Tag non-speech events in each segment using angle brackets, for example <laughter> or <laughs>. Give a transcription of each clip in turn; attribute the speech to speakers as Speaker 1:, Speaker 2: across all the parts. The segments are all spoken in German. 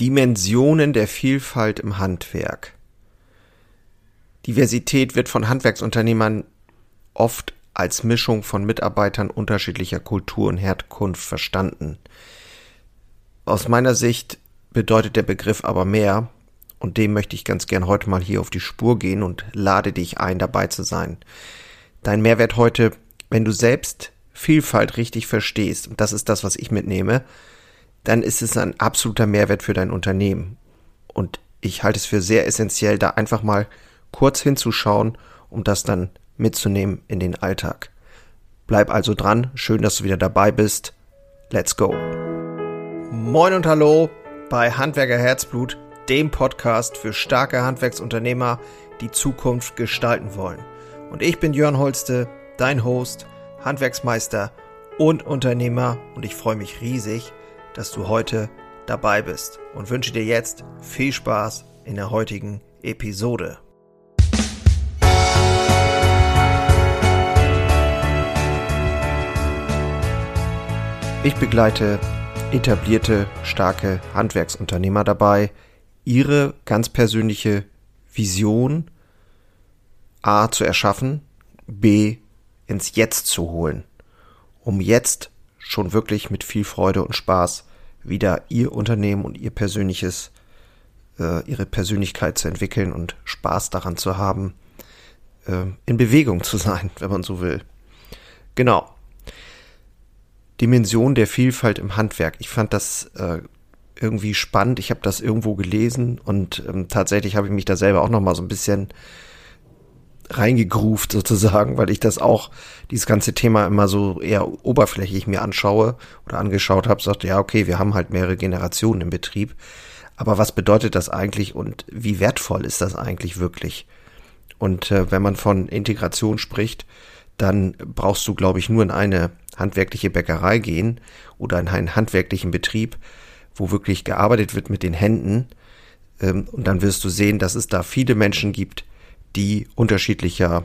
Speaker 1: Dimensionen der Vielfalt im Handwerk. Diversität wird von Handwerksunternehmern oft als Mischung von Mitarbeitern unterschiedlicher Kultur und Herkunft verstanden. Aus meiner Sicht bedeutet der Begriff aber mehr, und dem möchte ich ganz gern heute mal hier auf die Spur gehen und lade dich ein, dabei zu sein. Dein Mehrwert heute, wenn du selbst Vielfalt richtig verstehst, und das ist das, was ich mitnehme, dann ist es ein absoluter Mehrwert für dein Unternehmen. Und ich halte es für sehr essentiell, da einfach mal kurz hinzuschauen, um das dann mitzunehmen in den Alltag. Bleib also dran, schön, dass du wieder dabei bist. Let's go. Moin und hallo bei Handwerker Herzblut, dem Podcast für starke Handwerksunternehmer, die Zukunft gestalten wollen. Und ich bin Jörn Holste, dein Host, Handwerksmeister und Unternehmer und ich freue mich riesig, dass du heute dabei bist und wünsche dir jetzt viel Spaß in der heutigen Episode. Ich begleite etablierte, starke Handwerksunternehmer dabei, ihre ganz persönliche Vision A zu erschaffen, B ins Jetzt zu holen, um jetzt schon wirklich mit viel Freude und Spaß wieder ihr Unternehmen und ihr persönliches, äh, ihre Persönlichkeit zu entwickeln und Spaß daran zu haben, äh, in Bewegung zu sein, <laughs> wenn man so will. Genau. Dimension der Vielfalt im Handwerk. Ich fand das äh, irgendwie spannend. Ich habe das irgendwo gelesen und ähm, tatsächlich habe ich mich da selber auch noch mal so ein bisschen reingegruft sozusagen, weil ich das auch, dieses ganze Thema immer so eher oberflächlich mir anschaue oder angeschaut habe, sagte, ja, okay, wir haben halt mehrere Generationen im Betrieb. Aber was bedeutet das eigentlich und wie wertvoll ist das eigentlich wirklich? Und äh, wenn man von Integration spricht, dann brauchst du, glaube ich, nur in eine handwerkliche Bäckerei gehen oder in einen handwerklichen Betrieb, wo wirklich gearbeitet wird mit den Händen. Ähm, und dann wirst du sehen, dass es da viele Menschen gibt, die unterschiedlicher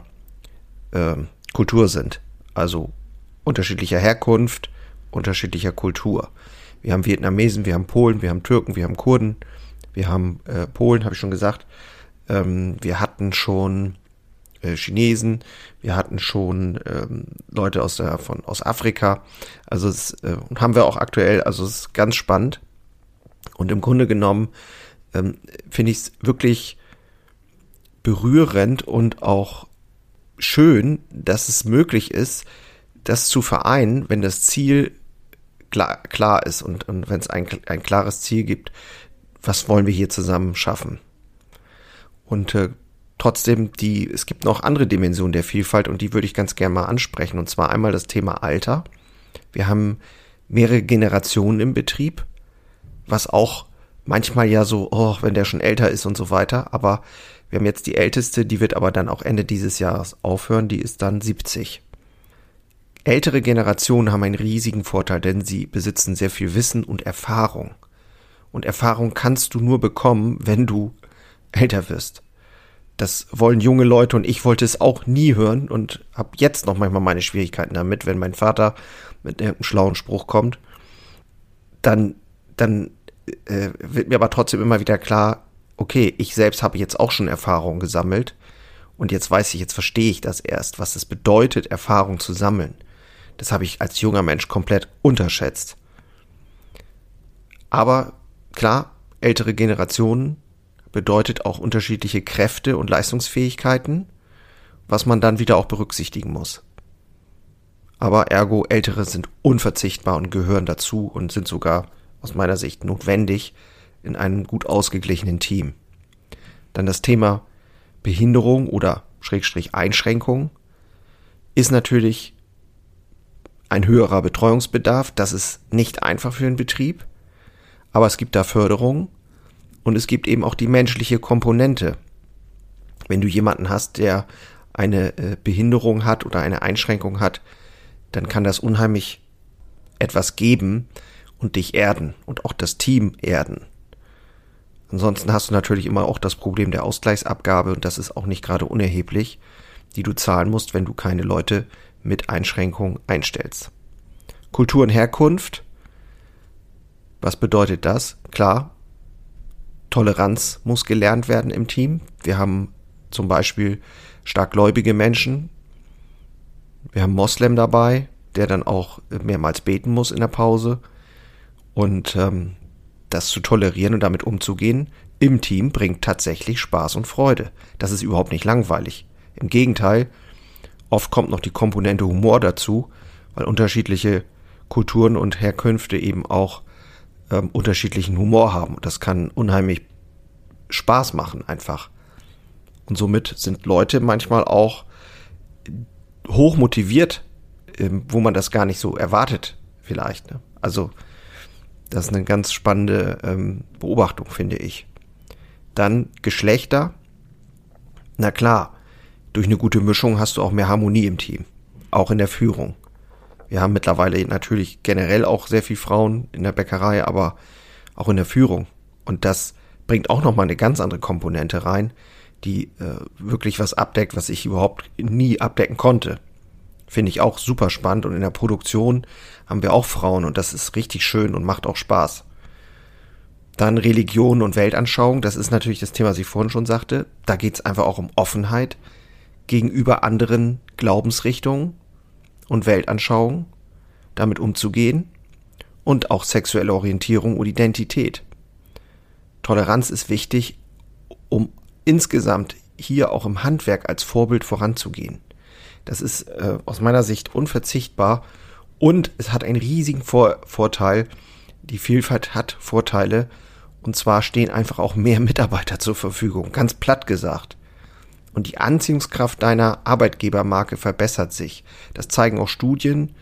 Speaker 1: äh, Kultur sind. Also unterschiedlicher Herkunft, unterschiedlicher Kultur. Wir haben Vietnamesen, wir haben Polen, wir haben Türken, wir haben Kurden, wir haben äh, Polen, habe ich schon gesagt. Ähm, wir hatten schon äh, Chinesen, wir hatten schon ähm, Leute aus der von aus Afrika. Also es äh, haben wir auch aktuell. Also es ist ganz spannend. Und im Grunde genommen ähm, finde ich es wirklich berührend und auch schön, dass es möglich ist, das zu vereinen, wenn das Ziel klar, klar ist und, und wenn es ein, ein klares Ziel gibt, was wollen wir hier zusammen schaffen. Und äh, trotzdem, die, es gibt noch andere Dimensionen der Vielfalt und die würde ich ganz gerne mal ansprechen. Und zwar einmal das Thema Alter. Wir haben mehrere Generationen im Betrieb, was auch manchmal ja so, oh, wenn der schon älter ist und so weiter, aber wir haben jetzt die älteste, die wird aber dann auch Ende dieses Jahres aufhören, die ist dann 70. Ältere Generationen haben einen riesigen Vorteil, denn sie besitzen sehr viel Wissen und Erfahrung. Und Erfahrung kannst du nur bekommen, wenn du älter wirst. Das wollen junge Leute und ich wollte es auch nie hören und habe jetzt noch manchmal meine Schwierigkeiten damit, wenn mein Vater mit einem schlauen Spruch kommt, dann, dann äh, wird mir aber trotzdem immer wieder klar, okay, ich selbst habe jetzt auch schon Erfahrungen gesammelt und jetzt weiß ich, jetzt verstehe ich das erst, was es bedeutet, Erfahrung zu sammeln. Das habe ich als junger Mensch komplett unterschätzt. Aber klar, ältere Generationen bedeutet auch unterschiedliche Kräfte und Leistungsfähigkeiten, was man dann wieder auch berücksichtigen muss. Aber ergo, ältere sind unverzichtbar und gehören dazu und sind sogar aus meiner Sicht notwendig, in einem gut ausgeglichenen Team. Dann das Thema Behinderung oder Schrägstrich Einschränkung ist natürlich ein höherer Betreuungsbedarf. Das ist nicht einfach für den Betrieb, aber es gibt da Förderung und es gibt eben auch die menschliche Komponente. Wenn du jemanden hast, der eine äh, Behinderung hat oder eine Einschränkung hat, dann kann das unheimlich etwas geben und dich erden und auch das Team erden. Ansonsten hast du natürlich immer auch das Problem der Ausgleichsabgabe und das ist auch nicht gerade unerheblich, die du zahlen musst, wenn du keine Leute mit Einschränkungen einstellst. Kultur und Herkunft. Was bedeutet das? Klar, Toleranz muss gelernt werden im Team. Wir haben zum Beispiel starkgläubige Menschen. Wir haben Moslem dabei, der dann auch mehrmals beten muss in der Pause. Und ähm, das zu tolerieren und damit umzugehen im Team bringt tatsächlich Spaß und Freude. Das ist überhaupt nicht langweilig. Im Gegenteil, oft kommt noch die Komponente Humor dazu, weil unterschiedliche Kulturen und Herkünfte eben auch ähm, unterschiedlichen Humor haben. Und das kann unheimlich Spaß machen einfach. Und somit sind Leute manchmal auch hoch motiviert, ähm, wo man das gar nicht so erwartet, vielleicht. Ne? Also, das ist eine ganz spannende ähm, Beobachtung, finde ich. Dann Geschlechter. Na klar, durch eine gute Mischung hast du auch mehr Harmonie im Team. Auch in der Führung. Wir haben mittlerweile natürlich generell auch sehr viel Frauen in der Bäckerei, aber auch in der Führung. Und das bringt auch nochmal eine ganz andere Komponente rein, die äh, wirklich was abdeckt, was ich überhaupt nie abdecken konnte. Finde ich auch super spannend und in der Produktion haben wir auch Frauen und das ist richtig schön und macht auch Spaß. Dann Religion und Weltanschauung, das ist natürlich das Thema, was ich vorhin schon sagte. Da geht es einfach auch um Offenheit gegenüber anderen Glaubensrichtungen und Weltanschauung, damit umzugehen und auch sexuelle Orientierung und Identität. Toleranz ist wichtig, um insgesamt hier auch im Handwerk als Vorbild voranzugehen. Das ist äh, aus meiner Sicht unverzichtbar und es hat einen riesigen Vor Vorteil. Die Vielfalt hat Vorteile und zwar stehen einfach auch mehr <laughs> Mitarbeiter zur Verfügung, ganz platt gesagt und die Anziehungskraft deiner Arbeitgebermarke verbessert sich. Das zeigen auch Studien,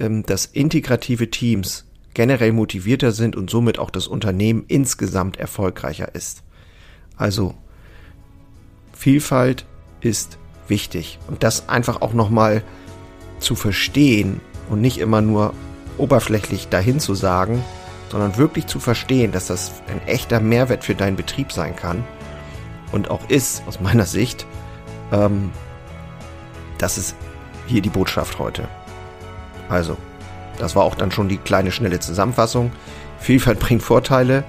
Speaker 1: ähm, dass integrative Teams generell motivierter sind und somit auch das Unternehmen insgesamt erfolgreicher ist. Also Vielfalt ist wichtig und das einfach auch nochmal zu verstehen und nicht immer nur oberflächlich dahin zu sagen, sondern wirklich zu verstehen, dass das ein echter Mehrwert für deinen Betrieb sein kann und auch ist, aus meiner Sicht, ähm, das ist hier die Botschaft heute. Also, das war auch dann schon die kleine, schnelle Zusammenfassung. Vielfalt <laughs> bringt Vorteile.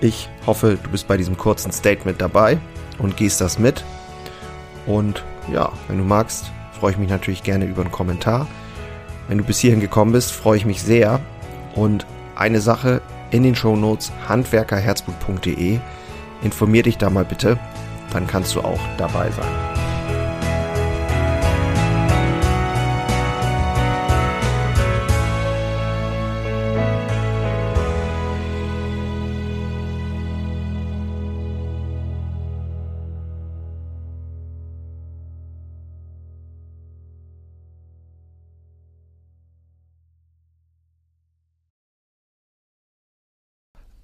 Speaker 1: Ich hoffe, du bist bei diesem kurzen Statement dabei und gehst das mit. Und ja, wenn du magst, freue ich mich natürlich gerne über einen Kommentar. Wenn du bis hierhin gekommen bist, freue ich mich sehr. Und eine Sache in den Shownotes handwerkerherzblut.de informier dich da mal bitte, dann kannst du auch dabei sein.